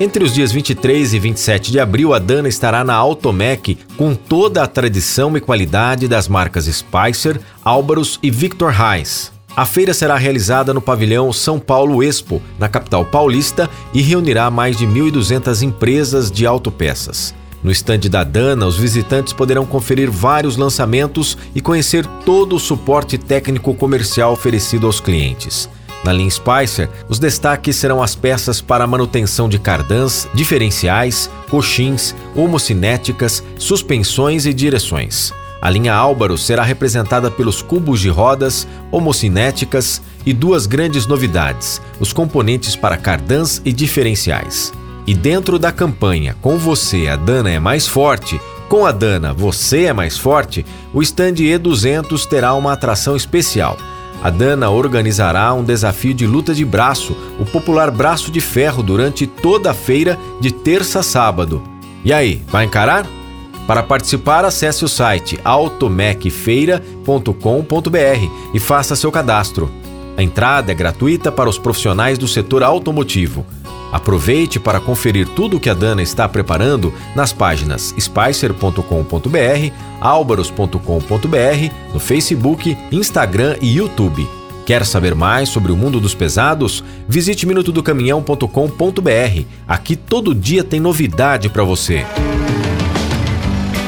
Entre os dias 23 e 27 de abril, a Dana estará na Automec com toda a tradição e qualidade das marcas Spicer, Álvaros e Victor Reis. A feira será realizada no pavilhão São Paulo Expo, na capital paulista, e reunirá mais de 1.200 empresas de autopeças. No estande da Dana, os visitantes poderão conferir vários lançamentos e conhecer todo o suporte técnico comercial oferecido aos clientes. Na linha Spicer, os destaques serão as peças para manutenção de cardãs, diferenciais, coxins, homocinéticas, suspensões e direções. A linha Álvaro será representada pelos cubos de rodas, homocinéticas e duas grandes novidades: os componentes para cardãs e diferenciais. E dentro da campanha Com você a Dana é mais forte, com a Dana você é mais forte, o stand E200 terá uma atração especial a Dana organizará um desafio de luta de braço, o popular braço de ferro, durante toda a feira de terça a sábado. E aí, vai encarar? Para participar, acesse o site automecfeira.com.br e faça seu cadastro. A entrada é gratuita para os profissionais do setor automotivo. Aproveite para conferir tudo o que a Dana está preparando nas páginas spicer.com.br, albaros.com.br, no Facebook, Instagram e YouTube. Quer saber mais sobre o mundo dos pesados? Visite minutodocaminhão.com.br. Aqui todo dia tem novidade para você.